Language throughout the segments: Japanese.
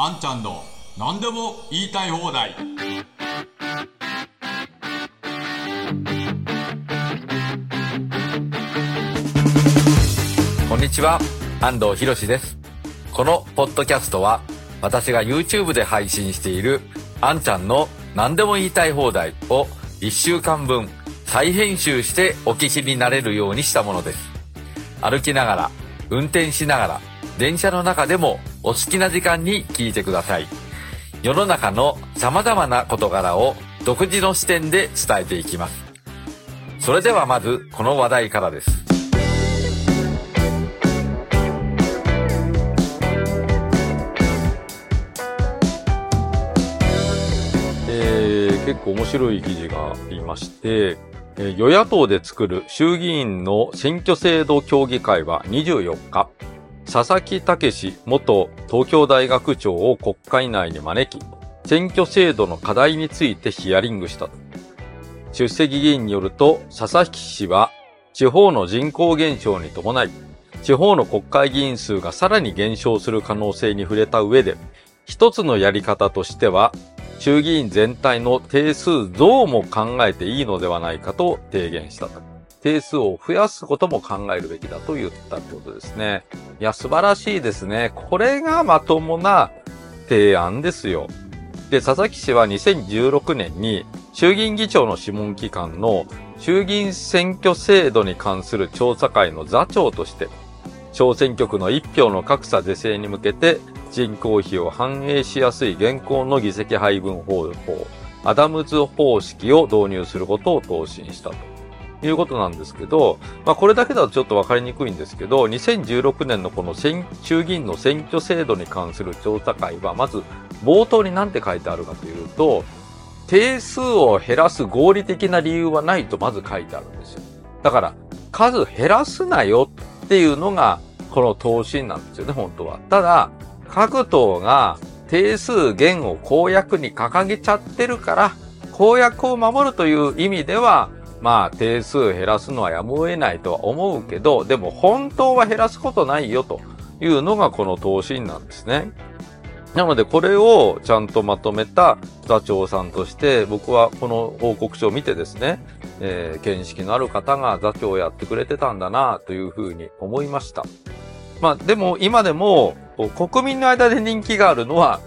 あんちゃんの何でも言いたい放題こんにちは、安藤博です。このポッドキャストは、私が YouTube で配信している、あんちゃんの何でも言いたい放題を1週間分再編集してお聞きになれるようにしたものです。歩きながら、運転しながら、電車の中でもお好きな時間に聞いてください。世の中の様々な事柄を独自の視点で伝えていきます。それではまず、この話題からです。えー結構面白い記事がありまして、与野党で作る衆議院の選挙制度協議会は24日、佐々木武元東京大学長を国会内に招き、選挙制度の課題についてヒアリングした。出席議員によると、佐々木氏は、地方の人口減少に伴い、地方の国会議員数がさらに減少する可能性に触れた上で、一つのやり方としては、衆議院全体の定数増も考えていいのではないかと提言した。定数を増やすことも考えるべきだと言ったってことですね。いや、素晴らしいですね。これがまともな提案ですよ。で、佐々木氏は2016年に衆議院議長の諮問機関の衆議院選挙制度に関する調査会の座長として、小選挙区の一票の格差是正に向けて人口比を反映しやすい現行の議席配分方法、アダムズ方式を導入することを答申したということなんですけど、まあこれだけだとちょっとわかりにくいんですけど、2016年のこの選衆議院の選挙制度に関する調査会は、まず冒頭に何て書いてあるかというと、定数を減らす合理的な理由はないとまず書いてあるんですよ。だから、数減らすなよっていうのが、この答申なんですよね、本当は。ただ、各党が定数減を公約に掲げちゃってるから、公約を守るという意味では、まあ、定数減らすのはやむを得ないとは思うけど、でも本当は減らすことないよというのがこの答申なんですね。なので、これをちゃんとまとめた座長さんとして、僕はこの報告書を見てですね、えー見識のある方が座長をやってくれてたんだなというふうに思いました。まあ、でも今でも国民の間で人気があるのは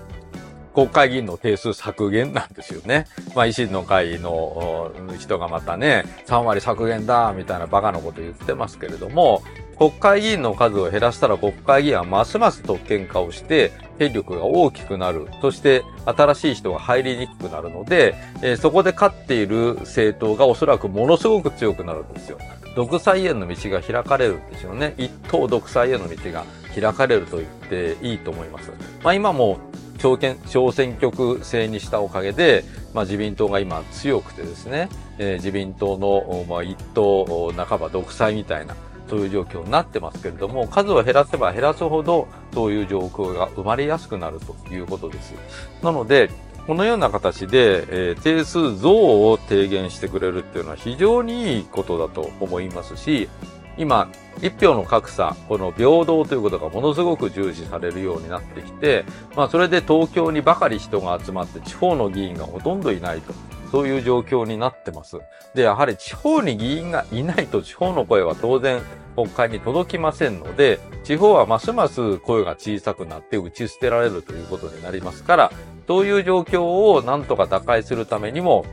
国会議員の定数削減なんですよね。まあ、維新の会の人がまたね、3割削減だ、みたいなバカなこと言ってますけれども、国会議員の数を減らしたら国会議員はますます特権化をして、権力が大きくなる。そして、新しい人が入りにくくなるので、えーそこで勝っている政党がおそらくものすごく強くなるんですよ。独裁への道が開かれるんですよね。一党独裁への道が開かれると言っていいと思います。まあ今も小選小選挙区制にしたおかげで、まあ、自民党が今強くてですね、えー自民党の、まあ、一党半ば独裁みたいな、そういう状況になってますけれども、数を減らせば減らすほど、そういう状況が生まれやすくなるということです。なので、このような形で、えー定数増を提言してくれるっていうのは非常にいいことだと思いますし、今、一票の格差、この平等ということがものすごく重視されるようになってきて、まあそれで東京にばかり人が集まって地方の議員がほとんどいないと。そういう状況になってます。で、やはり地方に議員がいないと地方の声は当然国会に届きませんので、地方はますます声が小さくなって打ち捨てられるということになりますから、そういう状況をなんとか打開するためにも、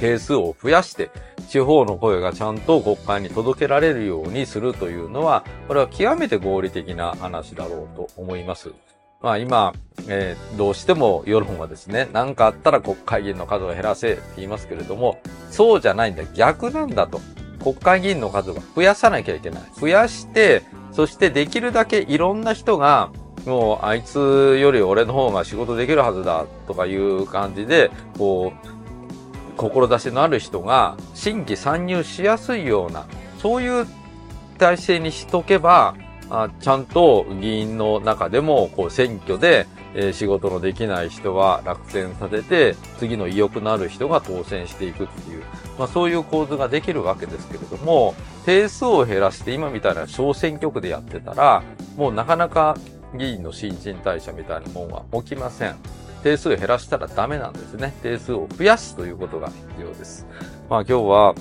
定数を増やして、地方の声がちゃんと国会に届けられるようにするというのは、これは極めて合理的な話だろうと思います。まあ今、えーどうしても世論はですね、何かあったら国会議員の数を減らせって言いますけれども、そうじゃないんだ。逆なんだと。国会議員の数は増やさなきゃいけない。増やして、そしてできるだけいろんな人が、もうあいつより俺の方が仕事できるはずだとかいう感じで、こう、志のある人が新規参入しやすいような、そういう体制にしとけば、あちゃんと議員の中でも、こう、選挙で、え仕事のできない人は落選させて、次の意欲のある人が当選していくっていう、まあそういう構図ができるわけですけれども、定数を減らして今みたいな小選挙区でやってたら、もうなかなか議員の新陳代謝みたいなもんは起きません。定数を減らしたらダメなんですね。定数を増やすということが必要です。まあ今日は、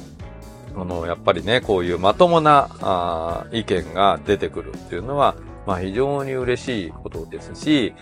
あの、やっぱりね、こういうまともなあ意見が出てくるっていうのは、まあ非常に嬉しいことですし、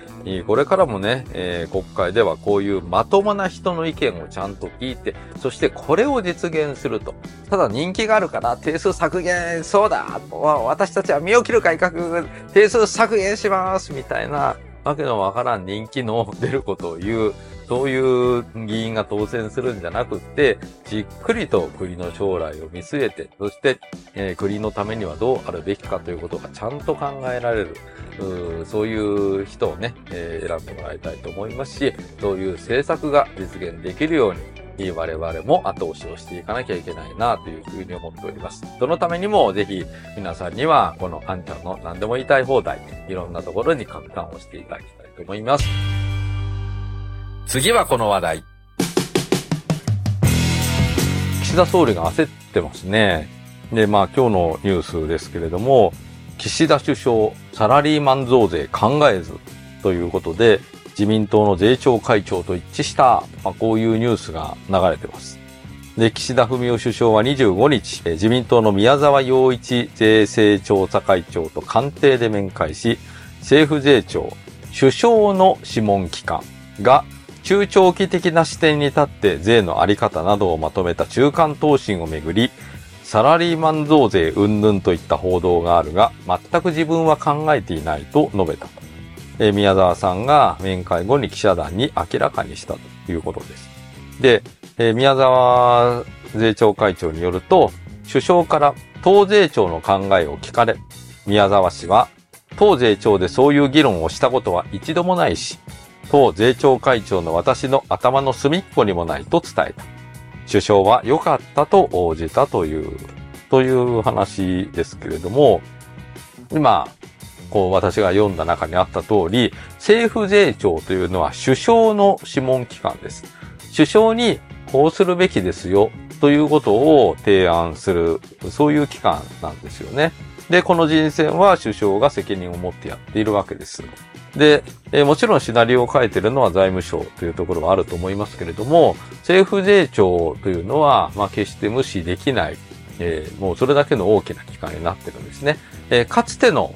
これからもね、えー、国会ではこういうまともな人の意見をちゃんと聞いて、そしてこれを実現すると。ただ人気があるから定数削減、そうだ私たちは身を切る改革、定数削減しますみたいな、わけのわからん人気の出ることを言う、そういう議員が当選するんじゃなくって、じっくりと国の将来を見据えて、そして、えー、国のためにはどうあるべきかということがちゃんと考えられる、うそういう人をね、えー、選んでもらいたいと思いますし、そういう政策が実現できるように、我々も後押しをしていかなきゃいけないなというふうに思っております。そのためにもぜひ皆さんにはこのあんちゃんの何でも言いたい放題、いろんなところに拡散をしていただきたいと思います。次はこの話題。岸田総理が焦ってますね。で、まあ今日のニュースですけれども、岸田首相、サラリーマン増税考えずということで、自民党の税調会長と一致した、まあ、こういうニュースが流れてます。で、岸田文雄首相は25日、自民党の宮沢洋一税制調査会長と官邸で面会し、政府税調、首相の諮問機関が中長期的な視点に立って税のあり方などをまとめた中間答申をめぐり、サラリーマン増税云々といった報道があるが、全く自分は考えていないと述べた。え宮沢さんが面会後に記者団に明らかにしたということです。で、え宮沢税調会長によると、首相から党税調の考えを聞かれ、宮沢氏は、党税調でそういう議論をしたことは一度もないし、党税調会長の私の頭の隅っこにもないと伝えた。首相は良かったと応じたという、という話ですけれども、今、こう私が読んだ中にあった通り、政府税調というのは首相の諮問機関です。首相にこうするべきですよということを提案する、そういう機関なんですよね。で、この人選は首相が責任を持ってやっているわけです。で、えー、もちろんシナリオを書いてるのは財務省というところはあると思いますけれども、政府税調というのは、まあ、決して無視できない、えー、もうそれだけの大きな機関になってるんですね。えー、かつての、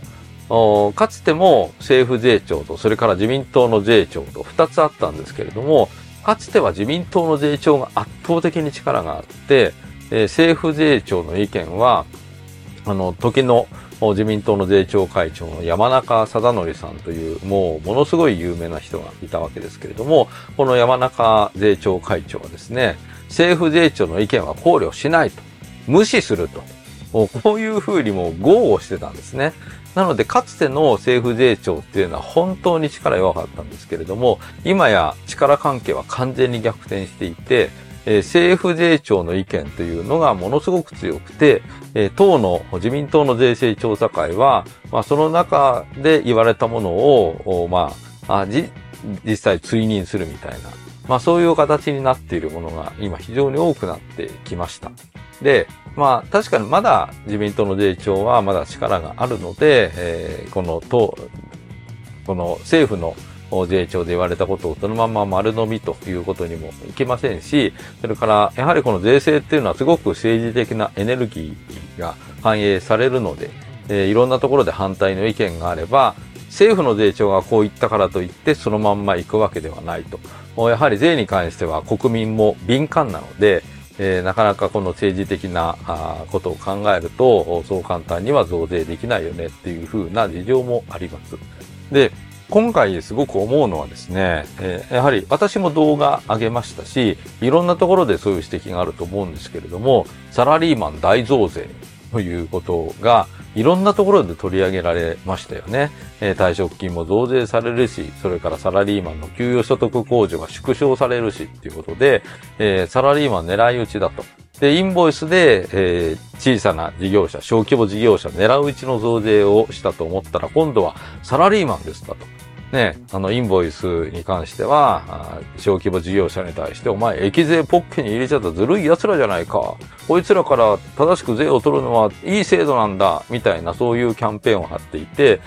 かつても政府税調と、それから自民党の税調と2つあったんですけれども、かつては自民党の税調が圧倒的に力があって、えー、政府税調の意見は、あの、時の自民党の税調会長の山中貞則さんという、もうものすごい有名な人がいたわけですけれども、この山中税調会長はですね、政府税調の意見は考慮しないと、無視すると、こういうふうにも豪語してたんですね。なので、かつての政府税調っていうのは本当に力弱かったんですけれども、今や力関係は完全に逆転していて、えー、政府税調の意見というのがものすごく強くて、えー、党の自民党の税制調査会は、まあ、その中で言われたものを、まあ、あ実際追認するみたいな、まあそういう形になっているものが今非常に多くなってきました。で、まあ確かにまだ自民党の税調はまだ力があるので、えー、この党、この政府の税調で言われたことをそのまま丸飲みということにもいけませんし、それからやはりこの税制っていうのはすごく政治的なエネルギーが反映されるので、えー、いろんなところで反対の意見があれば、政府の税調がこう言ったからといってそのまんま行くわけではないと。やはり税に関しては国民も敏感なので、えー、なかなかこの政治的なことを考えると、そう簡単には増税できないよねっていうふうな事情もあります。で、今回すごく思うのはですね、えー、やはり私も動画上げましたし、いろんなところでそういう指摘があると思うんですけれども、サラリーマン大増税ということが、いろんなところで取り上げられましたよね。えー、退職金も増税されるし、それからサラリーマンの給与所得控除が縮小されるしっていうことで、えー、サラリーマン狙い撃ちだと。で、インボイスで、えー、小さな事業者、小規模事業者狙ううちの増税をしたと思ったら、今度はサラリーマンですだと。ね、あの、インボイスに関しては、小規模事業者に対して、お前、益税ポッケに入れちゃったずるい奴らじゃないか。こいつらから正しく税を取るのはいい制度なんだ、みたいなそういうキャンペーンを張っていて、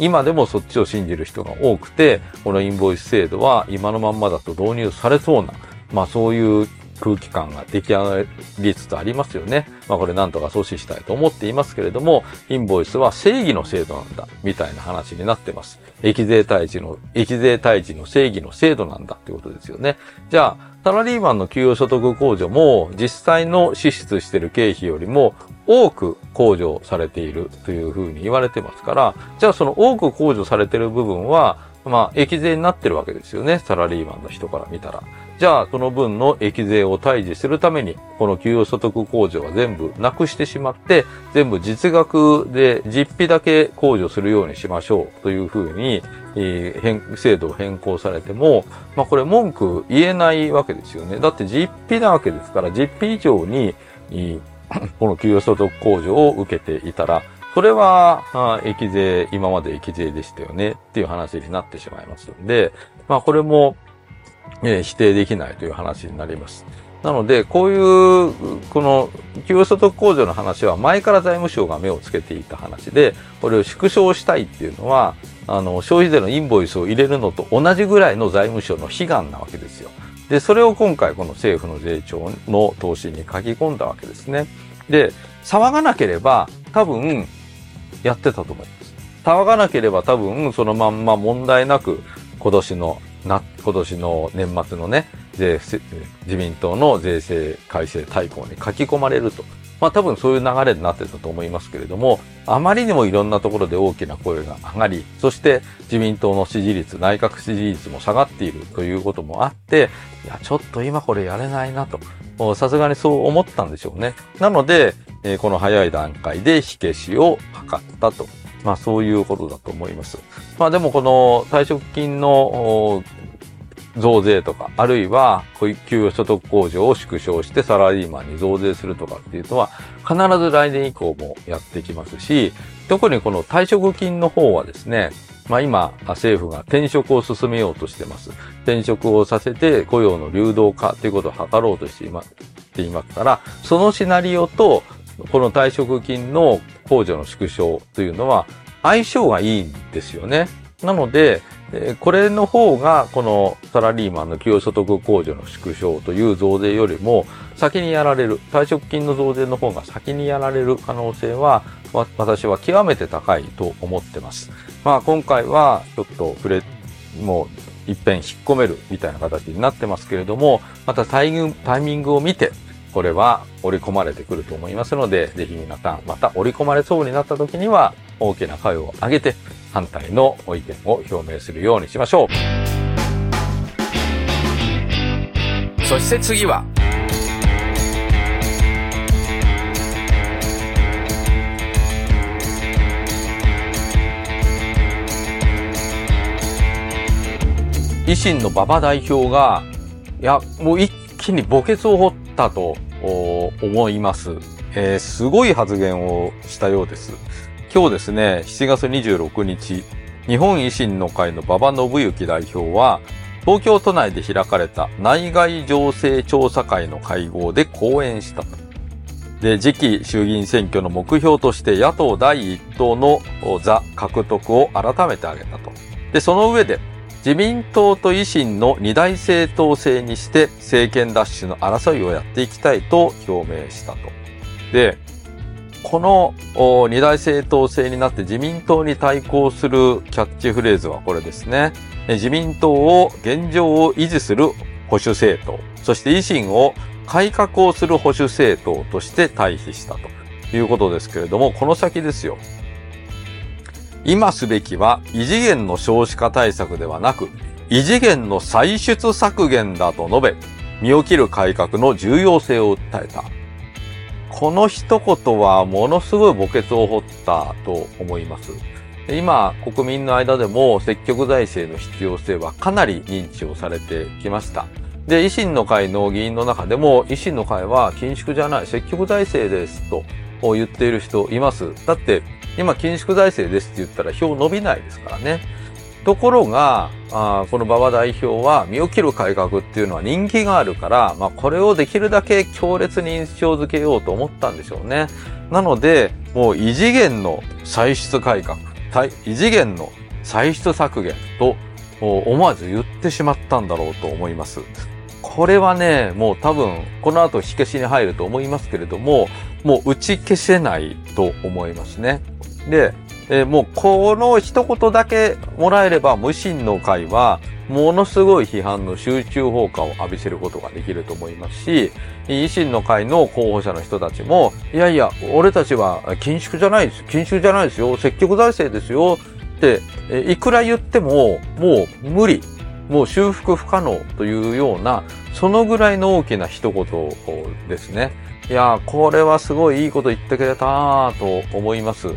今でもそっちを信じる人が多くて、このインボイス制度は今のまんまだと導入されそうな、まあそういう空気感が出来上がりつつありますよね。まあこれなんとか阻止したいと思っていますけれども、インボイスは正義の制度なんだ、みたいな話になってます。益税退治の、益税退治の正義の制度なんだってことですよね。じゃあ、サラリーマンの給与所得控除も実際の支出している経費よりも多く控除されているというふうに言われてますから、じゃあその多く控除されている部分は、まあ、益税になってるわけですよね。サラリーマンの人から見たら。じゃあ、その分の益税を退治するために、この給与所得控除は全部なくしてしまって、全部実額で実費だけ控除するようにしましょうというふうに、えー、制度を変更されても、まあこれ文句言えないわけですよね。だって実費なわけですから、実費以上に、この給与所得控除を受けていたら、それは、益税、今まで益税でしたよねっていう話になってしまいますので、まあこれも、え、否定できないという話になります。なので、こういう、この、給与所得控除の話は前から財務省が目をつけていた話で、これを縮小したいっていうのは、あの、消費税のインボイスを入れるのと同じぐらいの財務省の悲願なわけですよ。で、それを今回この政府の税調の投資に書き込んだわけですね。で、騒がなければ多分やってたと思います。騒がなければ多分そのまんま問題なく今年のな、今年の年末のね、税、自民党の税制改正大綱に書き込まれると。まあ多分そういう流れになってたと思いますけれども、あまりにもいろんなところで大きな声が上がり、そして自民党の支持率、内閣支持率も下がっているということもあって、いや、ちょっと今これやれないなと、さすがにそう思ったんでしょうね。なので、えー、この早い段階で火消しを図ったと。まあそういうことだと思います。まあでもこの退職金の増税とか、あるいは、給与所得控除を縮小してサラリーマンに増税するとかっていうのは、必ず来年以降もやってきますし、特にこの退職金の方はですね、まあ今、政府が転職を進めようとしてます。転職をさせて雇用の流動化ということを図ろうとしていますから、そのシナリオと、この退職金の控除の縮小というのは相性がいいんですよね。なので、これの方が、このサラリーマンの給与所得控除の縮小という増税よりも先にやられる、退職金の増税の方が先にやられる可能性は、私は極めて高いと思ってます。まあ今回はちょっと触れ、もう一遍引っ込めるみたいな形になってますけれども、またタイミングを見て、これは織り込まれてくると思いますので、ぜひ皆さん、また織り込まれそうになった時には、大きな声を上げて、反対の意見を表明するようにしましょう。そして次は、維新の馬場代表が、いや、もう一気に墓穴を掘ったと思います。えー、すごい発言をしたようです。今日ですね、7月26日、日本維新の会の馬場信之代表は、東京都内で開かれた内外情勢調査会の会合で講演したと。で、次期衆議院選挙の目標として野党第一党の座獲得を改めて挙げたと。で、その上で、自民党と維新の二大政党制にして政権奪取の争いをやっていきたいと表明したと。で、この二大政党制になって自民党に対抗するキャッチフレーズはこれですね。自民党を現状を維持する保守政党、そして維新を改革をする保守政党として対比したということですけれども、この先ですよ。今すべきは異次元の少子化対策ではなく、異次元の歳出削減だと述べ、身を切る改革の重要性を訴えた。この一言はものすごい墓穴を掘ったと思います。今、国民の間でも積極財政の必要性はかなり認知をされてきました。で、維新の会の議員の中でも、維新の会は緊縮じゃない、積極財政ですと言っている人います。だって、今緊縮財政ですって言ったら票伸びないですからね。ところが、あこの馬場代表は身を切る改革っていうのは人気があるから、まあ、これをできるだけ強烈に印象づけようと思ったんでしょうね。なので、もう異次元の歳出改革、異次元の歳出削減と思わず言ってしまったんだろうと思います。これはね、もう多分、この後火消しに入ると思いますけれども、もう打ち消せないと思いますね。で、えー、もうこの一言だけもらえれば、無心の会は、ものすごい批判の集中放火を浴びせることができると思いますし、維新の会の候補者の人たちも、いやいや、俺たちは緊縮じゃないです。緊縮じゃないですよ。積極財政ですよ。って、えいくら言っても、もう無理。もう修復不可能というような、そのぐらいの大きな一言ですね。いやこれはすごいいいこと言ってくれたなと思います。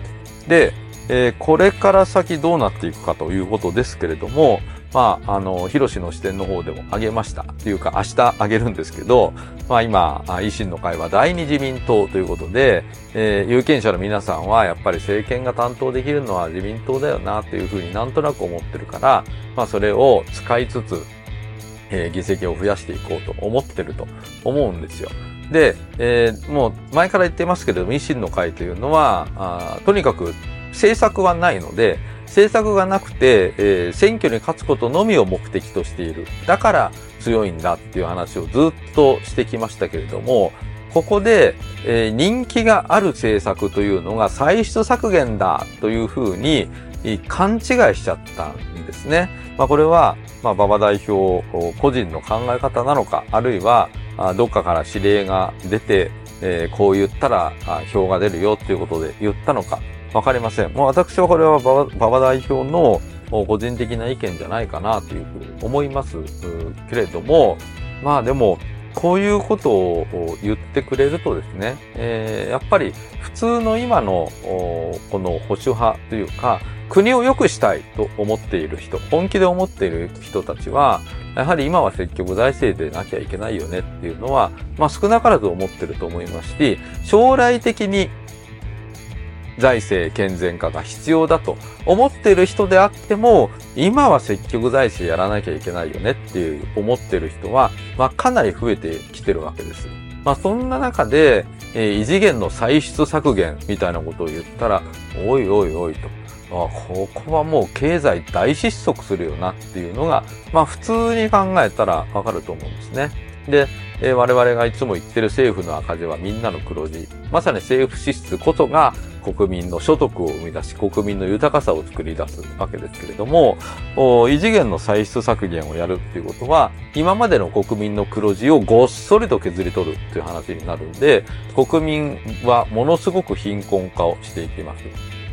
で、えー、これから先どうなっていくかということですけれども、まあ、あの、広しの視点の方でも挙げました。というか、明日挙げるんですけど、まあ今、維新の会は第二自民党ということで、えー、有権者の皆さんはやっぱり政権が担当できるのは自民党だよなっていうふうになんとなく思ってるから、まあそれを使いつつ、えー、議席を増やしていこうと思ってると思うんですよ。で、えー、もう前から言ってますけれども、維新の会というのは、あとにかく政策はないので、政策がなくて、えー、選挙に勝つことのみを目的としている。だから強いんだっていう話をずっとしてきましたけれども、ここで、えー、人気がある政策というのが歳出削減だというふうに勘違いしちゃったんですね。まあ、これは、まあ、馬場代表個人の考え方なのか、あるいは、あどっかから指令が出て、えー、こう言ったら票が出るよということで言ったのか、わかりません。もう私はこれは馬場代表の個人的な意見じゃないかなというふうに思いますけれども、まあでも、こういうことを言ってくれるとですね、えー、やっぱり普通の今のこの保守派というか、国を良くしたいと思っている人、本気で思っている人たちは、やはり今は積極財政でなきゃいけないよねっていうのは、まあ少なからず思ってると思いますし、将来的に財政健全化が必要だと思っている人であっても、今は積極財政やらなきゃいけないよねっていう思っている人は、まあかなり増えてきてるわけです。まあそんな中で、えー、異次元の歳出削減みたいなことを言ったら、おいおいおいと。あここはもう経済大失速するよなっていうのが、まあ普通に考えたらわかると思うんですね。で、えー、我々がいつも言ってる政府の赤字はみんなの黒字。まさに政府支出こそが国民の所得を生み出し、国民の豊かさを作り出すわけですけれども、異次元の歳出削減をやるっていうことは、今までの国民の黒字をごっそりと削り取るっていう話になるんで、国民はものすごく貧困化をしていきます。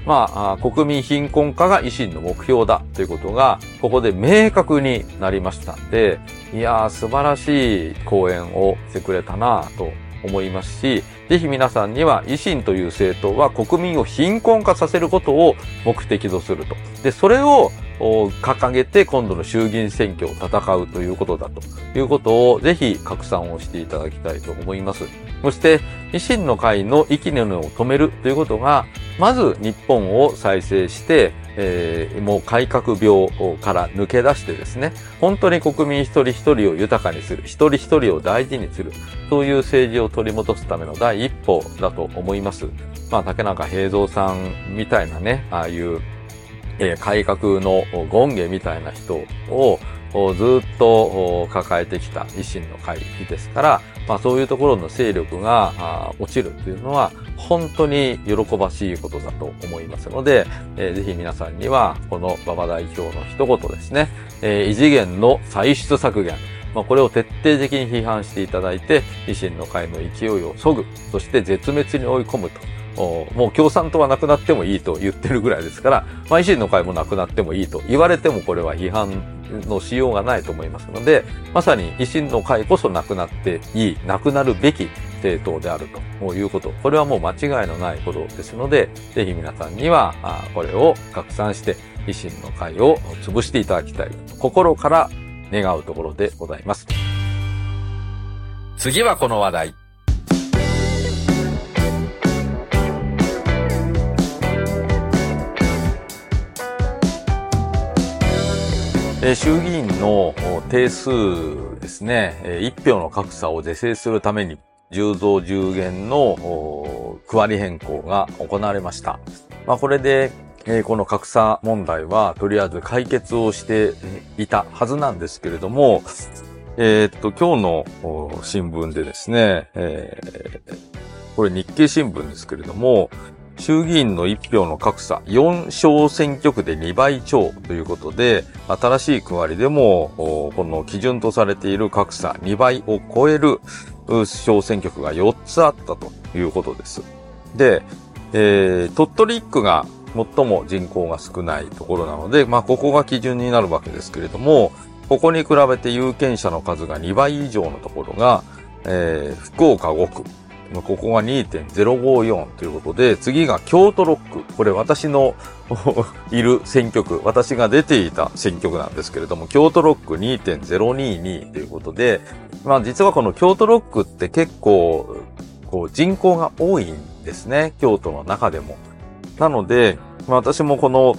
まあ、国民貧困化が維新の目標だということが、ここで明確になりましたんで、いやー、素晴らしい講演をしてくれたなと思いますし、ぜひ皆さんには維新という政党は国民を貧困化させることを目的とすると。で、それをを掲げて今度の衆議院選挙を戦うということだということをぜひ拡散をしていただきたいと思います。そして維新の会の息の根を止めるということがまず日本を再生して、えー、もう改革病から抜け出してですね、本当に国民一人一人を豊かにする、一人一人を大事にする、そういう政治を取り戻すための第一歩だと思います。まあ、竹中平蔵さんみたいなね、ああいう、え、改革の権下みたいな人をずっと抱えてきた維新の会ですから、まあそういうところの勢力が落ちるというのは本当に喜ばしいことだと思いますので、えー、ぜひ皆さんにはこの馬場代表の一言ですね、えー、異次元の歳出削減、まあ、これを徹底的に批判していただいて、維新の会の勢いを削ぐ、そして絶滅に追い込むと。もう共産党はなくなってもいいと言ってるぐらいですから、ま、維新の会もなくなってもいいと言われてもこれは批判のしようがないと思いますので、まさに維新の会こそなくなっていい、なくなるべき政党であるということ。これはもう間違いのないことですので、ぜひ皆さんには、これを拡散して、維新の会を潰していただきたい。心から願うところでございます。次はこの話題。衆議院の定数ですね、え1票の格差を是正するために、10増10減の区割り変更が行われました。まあ、これで、この格差問題はとりあえず解決をしていたはずなんですけれども、えー、っと、今日の新聞でですね、えー、これ日経新聞ですけれども、衆議院の1票の格差、4小選挙区で2倍超ということで、新しい区割りでも、この基準とされている格差2倍を超える小選挙区が4つあったということです。で、えー、鳥取1区が最も人口が少ないところなので、まあ、ここが基準になるわけですけれども、ここに比べて有権者の数が2倍以上のところが、えー、福岡5区、ここが2.054ということで、次が京都6区。これ私の いる選挙区、私が出ていた選挙区なんですけれども、京都6区2.022ということで、まあ実はこの京都6区って結構、こう人口が多いんですね。京都の中でも。なので、まあ私もこの、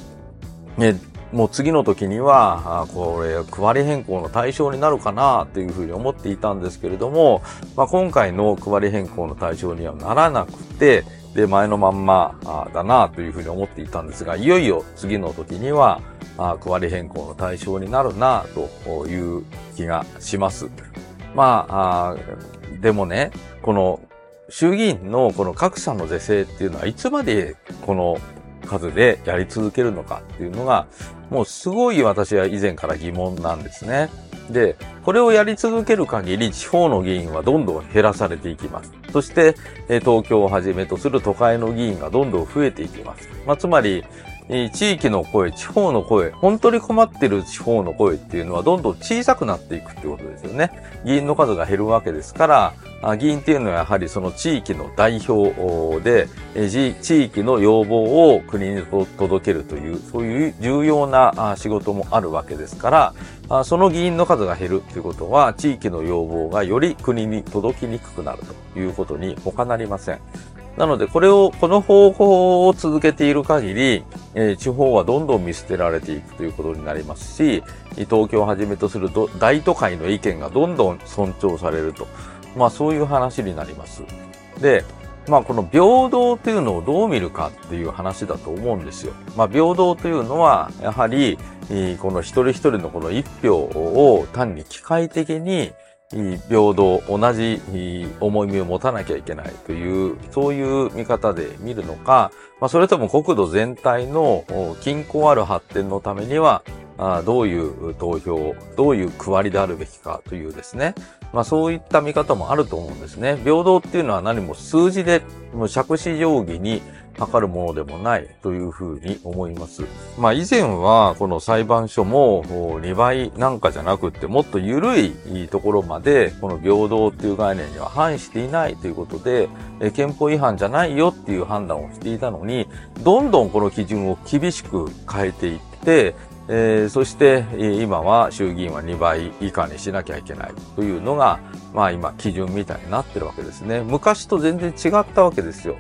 ね、もう次の時には、あこれ、区割り変更の対象になるかなっていうふうに思っていたんですけれども、まあ、今回の区割り変更の対象にはならなくて、で、前のまんまだなというふうに思っていたんですが、いよいよ次の時には、あ区割り変更の対象になるなという気がします。まああ、でもね、この衆議院のこの格差の是正っていうのはいつまでこの数でやり続けるのかっていうのが、もうすごい私は以前から疑問なんですね。で、これをやり続ける限り地方の議員はどんどん減らされていきます。そして、東京をはじめとする都会の議員がどんどん増えていきます。まあ、つまり、地域の声、地方の声、本当に困ってる地方の声っていうのはどんどん小さくなっていくってことですよね。議員の数が減るわけですから、議員っていうのはやはりその地域の代表で、地域の要望を国に届けるという、そういう重要な仕事もあるわけですから、その議員の数が減るということは、地域の要望がより国に届きにくくなるということに他なりません。なので、これを、この方法を続けている限り、地方はどんどん見捨てられていくということになりますし、東京をはじめとする大都会の意見がどんどん尊重されると。まあそういう話になります。で、まあこの平等というのをどう見るかっていう話だと思うんですよ。まあ平等というのは、やはり、この一人一人のこの一票を単に機械的に平等、同じ重みを持たなきゃいけないという、そういう見方で見るのか、まあ、それとも国土全体の均衡ある発展のためには、どういう投票、どういう区割りであるべきかというですね。まあそういった見方もあると思うんですね。平等っていうのは何も数字で、もう尺子定規に測るものでもないというふうに思います。まあ以前はこの裁判所も2倍なんかじゃなくってもっと緩いところまでこの平等っていう概念には反していないということで憲法違反じゃないよっていう判断をしていたのにどんどんこの基準を厳しく変えていってえー、そして今は衆議院は2倍以下にしなきゃいけないというのが、まあ今基準みたいになってるわけですね。昔と全然違ったわけですよ。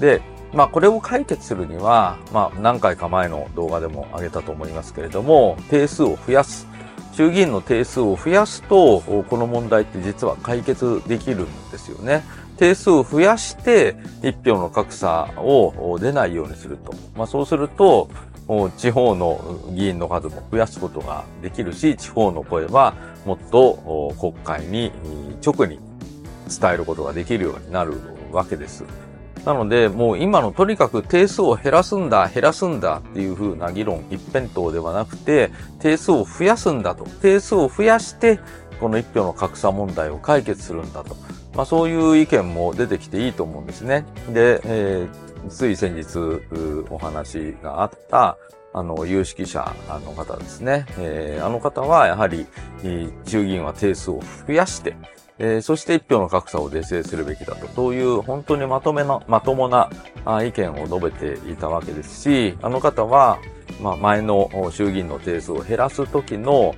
で、まあこれを解決するには、まあ何回か前の動画でも挙げたと思いますけれども、定数を増やす。衆議院の定数を増やすと、この問題って実は解決できるんですよね。定数を増やして一票の格差を出ないようにすると。まあそうすると、地方の議員の数も増やすことができるし、地方の声はもっと国会に直に伝えることができるようになるわけです。なので、もう今のとにかく定数を減らすんだ、減らすんだっていう風な議論一辺倒ではなくて、定数を増やすんだと。定数を増やして、この一票の格差問題を解決するんだと。まあそういう意見も出てきていいと思うんですね。で、えー、つい先日お話があった、あの、有識者の方ですね。えー、あの方はやはり、衆議院は定数を増やして、えー、そして一票の格差を是正するべきだと、そういう本当にまとめな、まともな意見を述べていたわけですし、あの方は、まあ、前の衆議院の定数を減らす時の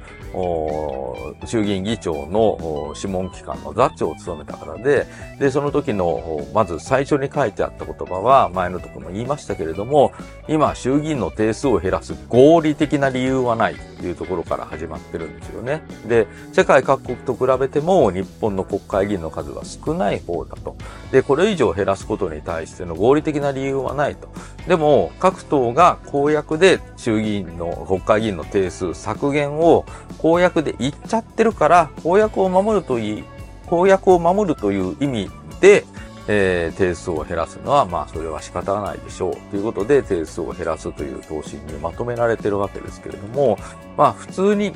衆議院議長の諮問機関の座長を務めたからで、で、その時の、まず最初に書いてあった言葉は、前のところも言いましたけれども、今、衆議院の定数を減らす合理的な理由はないというところから始まってるんですよね。で、世界各国と比べても、日本の国会議員の数は少ない方だと。で、これ以上減らすことに対しての合理的な理由はないと。でも、各党が公約で衆議院の国会議員の定数削減を公約で言っちゃってるから、公約を守るといい、公約を守るという意味で、えー、定数を減らすのは、まあ、それは仕方がないでしょう。ということで、定数を減らすという答申にまとめられてるわけですけれども、まあ、普通に、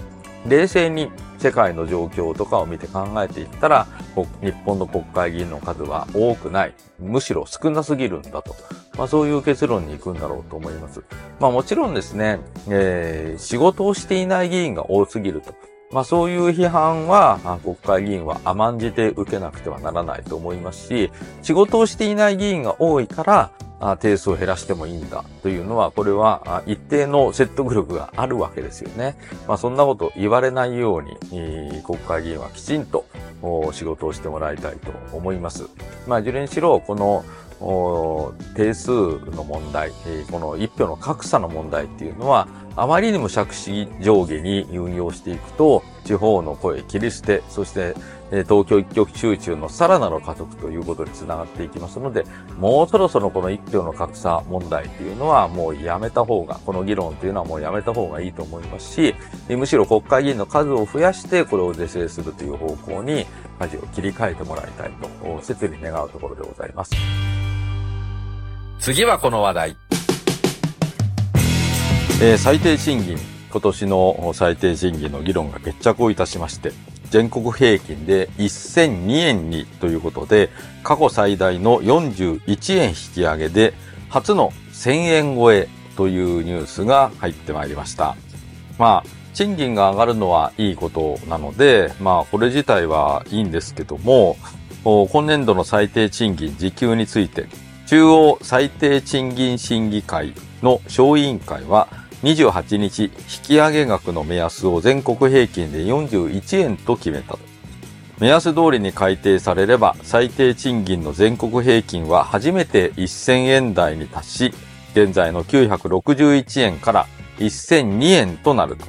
冷静に世界の状況とかを見て考えていったら、日本の国会議員の数は多くない。むしろ少なすぎるんだと。まあそういう結論に行くんだろうと思います。まあもちろんですね、えー、仕事をしていない議員が多すぎると。まあそういう批判は、国会議員は甘んじて受けなくてはならないと思いますし、仕事をしていない議員が多いから、あ定数を減らしてもいいんだというのは、これは一定の説得力があるわけですよね。まあそんなこと言われないように、国会議員はきちんと仕事をしてもらいたいと思います。まあいずれにしろ、この定数の問題、この一票の格差の問題っていうのは、あまりにも借子上下に運用していくと、地方の声切り捨て、そして東京一極集中のさらなる加速ということにつながっていきますので、もうそろそろこの一票の格差問題っていうのはもうやめた方が、この議論っていうのはもうやめた方がいいと思いますし、むしろ国会議員の数を増やしてこれを是正するという方向に舵を切り替えてもらいたいと、切に願うところでございます。次はこの話題。えー、最低賃金、今年の最低賃金の議論が決着をいたしまして、全国平均で1002円にということで、過去最大の41円引き上げで、初の1000円超えというニュースが入ってまいりました。まあ、賃金が上がるのはいいことなので、まあ、これ自体はいいんですけども、今年度の最低賃金時給について、中央最低賃金審議会の小委員会は、28日、引き上げ額の目安を全国平均で41円と決めた。目安通りに改定されれば、最低賃金の全国平均は初めて1000円台に達し、現在の961円から1002円となると。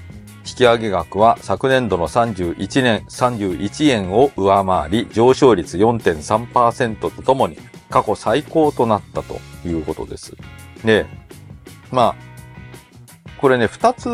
引き上げ額は昨年度の31年、31円を上回り、上昇率4.3%とともに過去最高となったということです。で、まあ、これね、二つ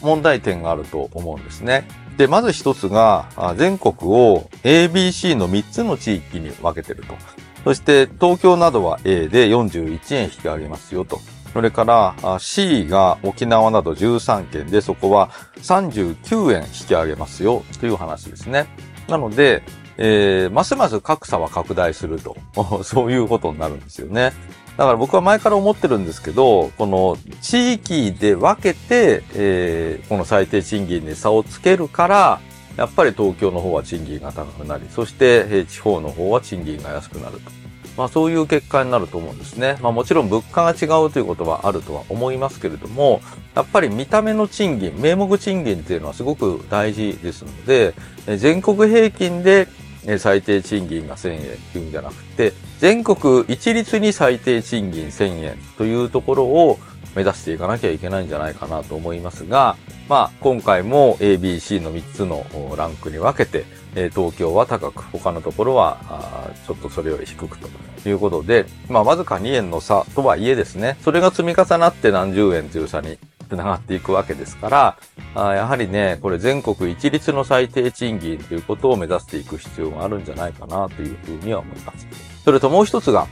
問題点があると思うんですね。で、まず一つが、全国を ABC の3つの地域に分けてると。そして、東京などは A で41円引き上げますよと。それから C が沖縄など13県でそこは39円引き上げますよという話ですね。なので、えー、ますます格差は拡大すると。そういうことになるんですよね。だから僕は前から思ってるんですけど、この地域で分けて、えー、この最低賃金に差をつけるから、やっぱり東京の方は賃金が高くなり、そして、えー、地方の方は賃金が安くなると。まあそういう結果になると思うんですね。まあもちろん物価が違うということはあるとは思いますけれども、やっぱり見た目の賃金、名目賃金っていうのはすごく大事ですので、全国平均で最低賃金が1000円っていうんじゃなくて、全国一律に最低賃金1000円というところを目指していかなきゃいけないんじゃないかなと思いますが、まあ、今回も ABC の3つのランクに分けて、東京は高く、他のところは、ちょっとそれより低くということで、まあ、わずか2円の差とはいえですね、それが積み重なって何十円という差に繋がっていくわけですから、あやはりね、これ全国一律の最低賃金ということを目指していく必要があるんじゃないかなというふうには思います。それともう一つが、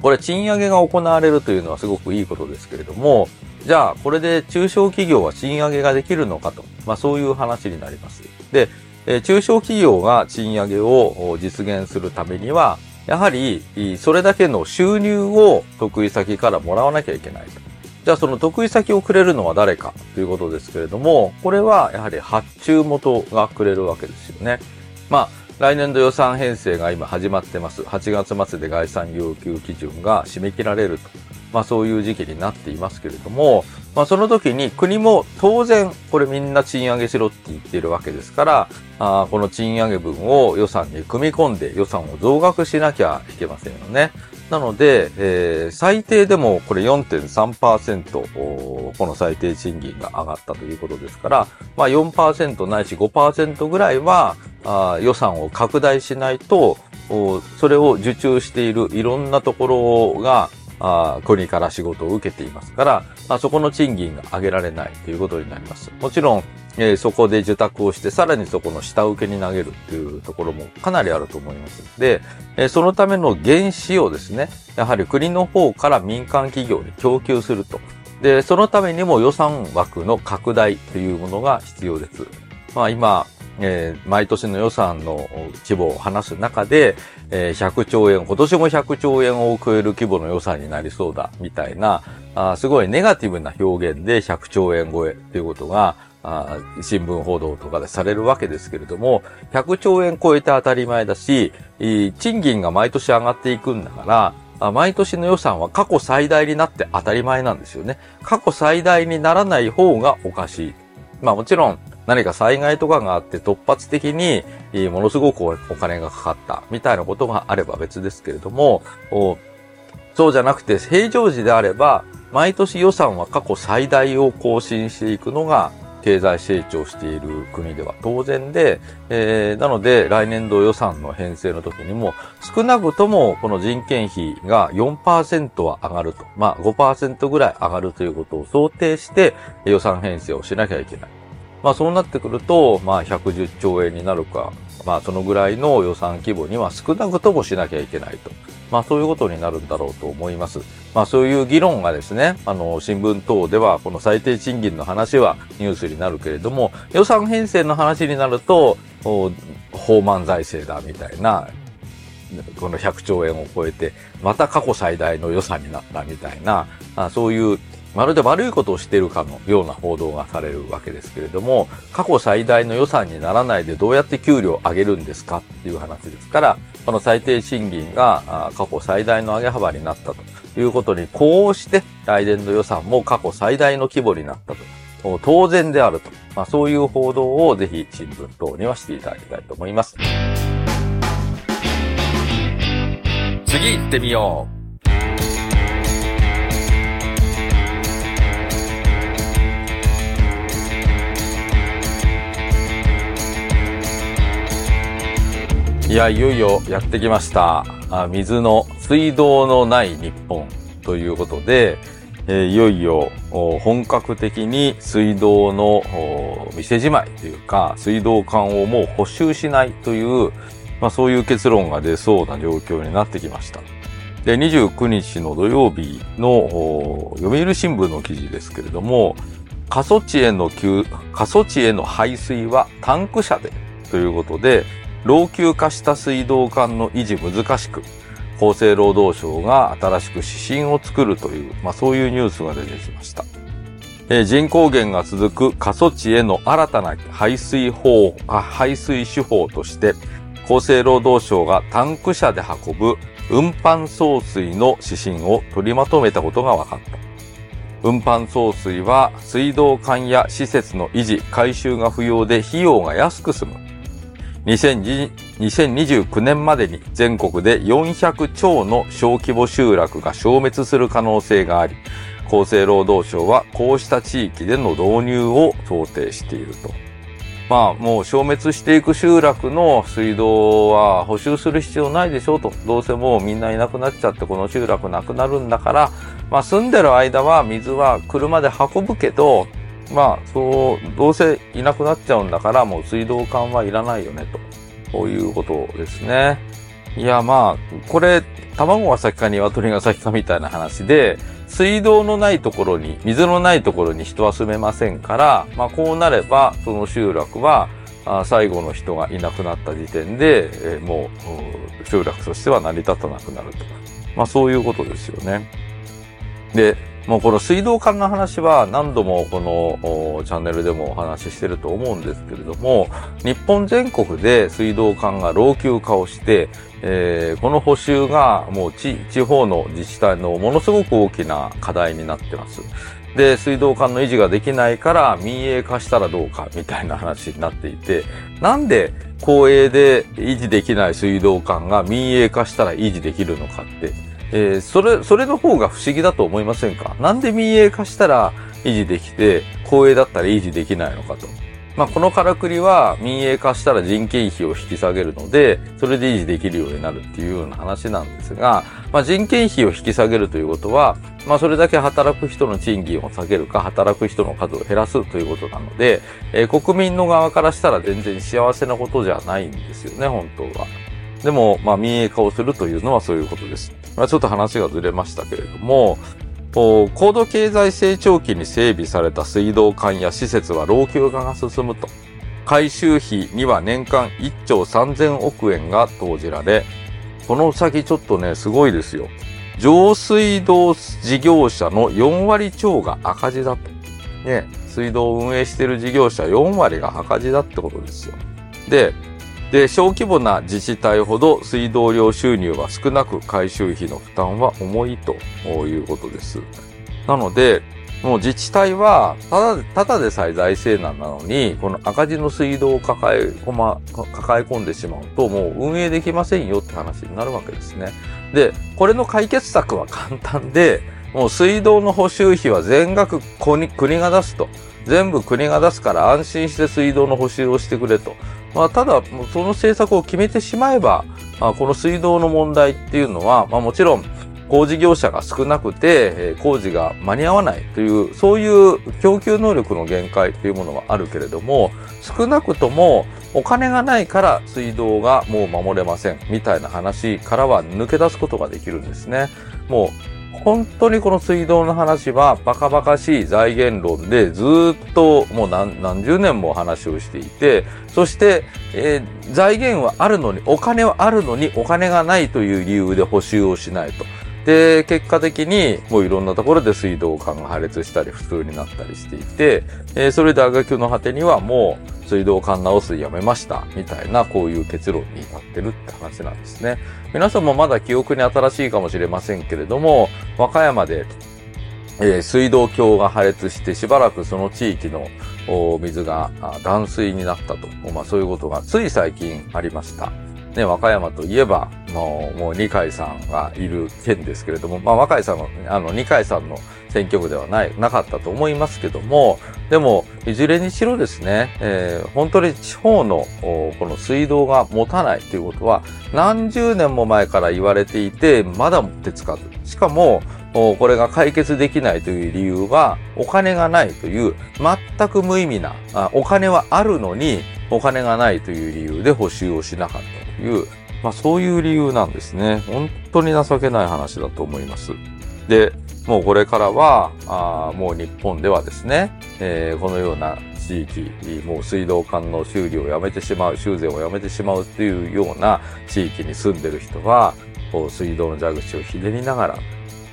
これ賃上げが行われるというのはすごくいいことですけれども、じゃあこれで中小企業は賃上げができるのかと、まあそういう話になります。で、え中小企業が賃上げを実現するためには、やはり、それだけの収入を得意先からもらわなきゃいけないと。じゃあその得意先をくれるのは誰かということですけれども、これはやはり発注元がくれるわけですよね。まあ、来年度予算編成が今始まってます。8月末で概算要求基準が締め切られると。まあそういう時期になっていますけれども、まあ、その時に国も当然、これみんな賃上げしろって言ってるわけですから、あこの賃上げ分を予算に組み込んで予算を増額しなきゃいけませんよね。なので、えー、最低でもこれ4.3%、この最低賃金が上がったということですから、まあ4%ないし5%ぐらいはあ予算を拡大しないと、それを受注しているいろんなところが、あ国から仕事を受けていますから、まあ、そこの賃金が上げられないということになります。もちろん、えー、そこで受託をして、さらにそこの下請けに投げるっていうところもかなりあると思いますで、えー、そのための原資をですね、やはり国の方から民間企業に供給すると。で、そのためにも予算枠の拡大というものが必要です。まあ今、えー、毎年の予算の規模を話す中で、え、100兆円、今年も100兆円を超える規模の予算になりそうだ、みたいな、あすごいネガティブな表現で100兆円超えということが、あ新聞報道とかでされるわけですけれども、100兆円超えて当たり前だし、賃金が毎年上がっていくんだから、毎年の予算は過去最大になって当たり前なんですよね。過去最大にならない方がおかしい。まあもちろん、何か災害とかがあって突発的にものすごくお金がかかったみたいなことがあれば別ですけれども、そうじゃなくて平常時であれば毎年予算は過去最大を更新していくのが経済成長している国では当然で、えー、なので来年度予算の編成の時にも少なくともこの人件費が4%は上がると、まあ5%ぐらい上がるということを想定して予算編成をしなきゃいけない。まあそうなってくると、まあ110兆円になるか、まあそのぐらいの予算規模には少なくともしなきゃいけないと。まあそういうことになるんだろうと思います。まあそういう議論がですね、あの、新聞等ではこの最低賃金の話はニュースになるけれども、予算編成の話になると、放満財政だみたいな、この100兆円を超えて、また過去最大の予算になったみたいな、そういうまるで悪いことをしているかのような報道がされるわけですけれども、過去最大の予算にならないでどうやって給料を上げるんですかっていう話ですから、この最低賃金が過去最大の上げ幅になったということに、こうして来年度予算も過去最大の規模になったと。当然であると。まあ、そういう報道をぜひ新聞等にはしていただきたいと思います。次行ってみよう。いや、いよいよやってきました。水の、水道のない日本ということで、えー、いよいよ本格的に水道の店じまいというか、水道管をもう補修しないという、まあそういう結論が出そうな状況になってきました。で、29日の土曜日の読売新聞の記事ですけれども、過疎地への過疎地への排水はタンク車でということで、老朽化した水道管の維持難しく、厚生労働省が新しく指針を作るという、まあそういうニュースが出てきました。えー、人口減が続く過疎地への新たな排水法、あ排水手法として、厚生労働省がタンク車で運ぶ運搬送水の指針を取りまとめたことが分かった。運搬送水は水道管や施設の維持、改修が不要で費用が安く済む。2029年までに全国で400超の小規模集落が消滅する可能性があり、厚生労働省はこうした地域での導入を想定していると。まあもう消滅していく集落の水道は補修する必要ないでしょうと。どうせもうみんないなくなっちゃってこの集落なくなるんだから、まあ住んでる間は水は車で運ぶけど、まあ、そう、どうせいなくなっちゃうんだから、もう水道管はいらないよね、と。こういうことですね。いや、まあ、これ、卵が先か鶏が先かみたいな話で、水道のないところに、水のないところに人は住めませんから、まあ、こうなれば、その集落は、最後の人がいなくなった時点で、え、もう、集落としては成り立たなくなると。まあ、そういうことですよね。で、もうこの水道管の話は何度もこのチャンネルでもお話ししてると思うんですけれども、日本全国で水道管が老朽化をして、えー、この補修がもう地地方の自治体のものすごく大きな課題になってます。で、水道管の維持ができないから民営化したらどうかみたいな話になっていて、なんで公営で維持できない水道管が民営化したら維持できるのかって、えー、それ、それの方が不思議だと思いませんか？なんで民営化したら維持できて、公営だったら維持できないのかと。まあ、このからくりは民営化したら人件費を引き下げるので、それで維持できるようになるっていうような話なんですが、まあ、人件費を引き下げるということは、まあ、それだけ働く人の賃金を下げるか、働く人の数を減らすということなので、えー、国民の側からしたら全然幸せなことじゃないんですよね、本当は。でも、まあ、民営化をするというのはそういうことです。まあ、ちょっと話がずれましたけれども、高度経済成長期に整備された水道管や施設は老朽化が進むと。改修費には年間1兆3000億円が投じられ、この先ちょっとね、すごいですよ。上水道事業者の4割超が赤字だと。ね、水道を運営している事業者4割が赤字だってことですよ。で、で、小規模な自治体ほど水道料収入は少なく回収費の負担は重いということです。なので、もう自治体は、ただ、ただでさえ財政難なのに、この赤字の水道を抱え込ま、抱え込んでしまうと、もう運営できませんよって話になるわけですね。で、これの解決策は簡単で、もう水道の補修費は全額国が出すと。全部国が出すから安心して水道の補修をしてくれと。まあ、ただ、その政策を決めてしまえば、まあ、この水道の問題っていうのは、まあ、もちろん、工事業者が少なくて、え、工事が間に合わないという、そういう供給能力の限界というものはあるけれども、少なくともお金がないから水道がもう守れませんみたいな話からは抜け出すことができるんですね。もう本当にこの水道の話はバカバカしい財源論でずっともう何十年も話をしていて、そして、えー、財源はあるのに、お金はあるのにお金がないという理由で補修をしないと。で、結果的にもういろんなところで水道管が破裂したり普通になったりしていて、えー、それで挙句の果てにはもう水道管直すやめました、みたいなこういう結論に至ってるって話なんですね。皆さんもまだ記憶に新しいかもしれませんけれども、和歌山でえー、水道橋が破裂してしばらくその地域の水が断水になったと。まあそういうことがつい最近ありました。ね、和歌山といえば、もう、もう二階さんがいる県ですけれども、まあ、和歌山の、あの、二階さんの選挙区ではない、なかったと思いますけども、でも、いずれにしろですね、えー、本当に地方の、この水道が持たないということは、何十年も前から言われていて、まだ手つかず。しかも、これが解決できないという理由は、お金がないという、全く無意味な、お金はあるのに、お金がないという理由で補修をしなかったいう、まあそういう理由なんですね。本当に情けない話だと思います。で、もうこれからは、あもう日本ではですね、えー、このような地域、もう水道管の修理をやめてしまう、修繕をやめてしまうっていうような地域に住んでる人は、こう水道の蛇口をひねりながら、い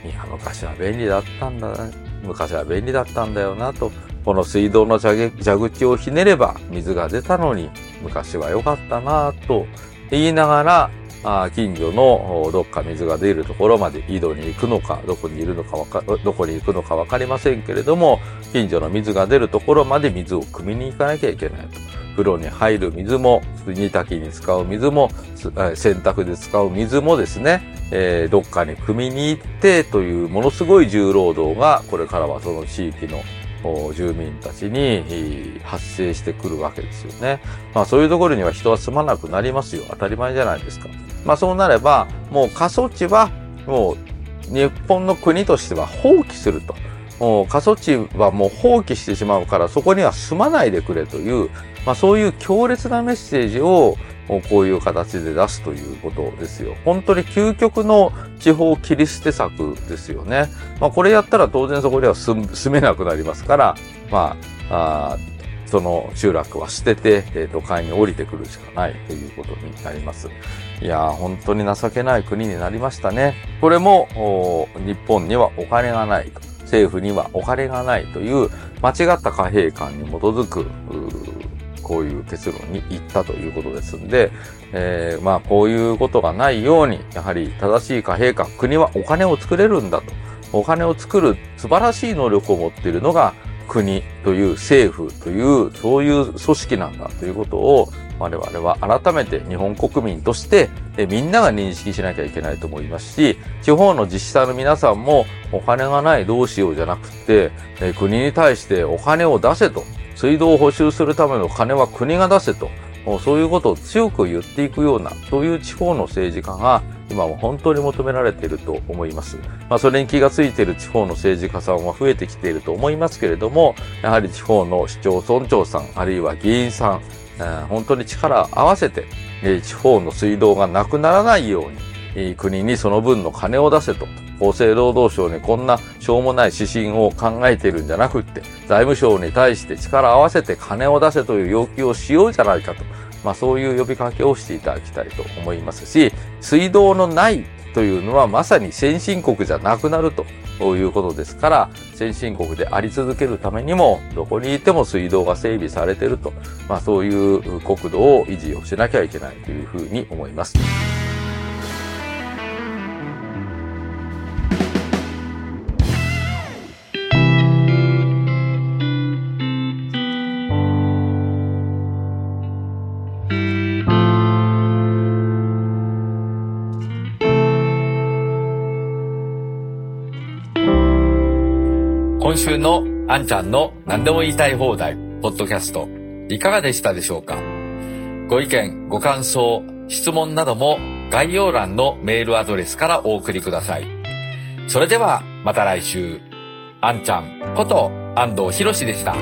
や、昔は便利だったんだな、昔は便利だったんだよなと、この水道の蛇口をひねれば水が出たのに昔は良かったなと言いながら、あ近所のどっか水が出るところまで井戸に行くのか、どこにいるのかわか、どこに行くのかわかりませんけれども、近所の水が出るところまで水を汲みに行かなきゃいけないと。風呂に入る水も、煮炊きに使う水も、洗濯で使う水もですね、えー、どっかに汲みに行ってというものすごい重労働が、これからはその地域の住民たちに発生してくるわけですよね。まあそういうところには人は住まなくなりますよ。当たり前じゃないですか。まあそうなれば、もう過疎地はもう日本の国としては放棄すると。もう過疎地はもう放棄してしまうからそこには住まないでくれという、まあそういう強烈なメッセージをこういう形で出すということですよ。本当に究極の地方切り捨て策ですよね。まあこれやったら当然そこでは住めなくなりますから、まあ、あその集落は捨てて、えー、都会に降りてくるしかないということになります。いやー、本当に情けない国になりましたね。これも、日本にはお金がないと。政府にはお金がないという間違った貨幣観に基づく、こういう結論に行ったということですんで、えー、まあこういうことがないように、やはり正しい貨幣化、国はお金を作れるんだと。お金を作る素晴らしい能力を持っているのが国という政府というそういう組織なんだということを我々は改めて日本国民としてみんなが認識しなきゃいけないと思いますし、地方の自治体の皆さんもお金がないどうしようじゃなくて、国に対してお金を出せと、水道を補修するための金は国が出せと、そういうことを強く言っていくような、そういう地方の政治家が今も本当に求められていると思います。まあ、それに気がついている地方の政治家さんは増えてきていると思いますけれども、やはり地方の市長村長さん、あるいは議員さん、本当に力を合わせて、地方の水道がなくならないように、国にその分の金を出せと、厚生労働省にこんなしょうもない指針を考えているんじゃなくって、財務省に対して力を合わせて金を出せという要求をしようじゃないかと、まあそういう呼びかけをしていただきたいと思いますし、水道のないというのはまさに先進国じゃなくなると。いうことですから、先進国であり続けるためにも、どこにいても水道が整備されていると、まあそういう国土を維持をしなきゃいけないというふうに思います。あんちゃんの何でも言いたい放題、ポッドキャスト、いかがでしたでしょうか？ご意見、ご感想、質問なども概要欄のメールアドレスからお送りください。それではまた来週、あんちゃんこと安藤博でした。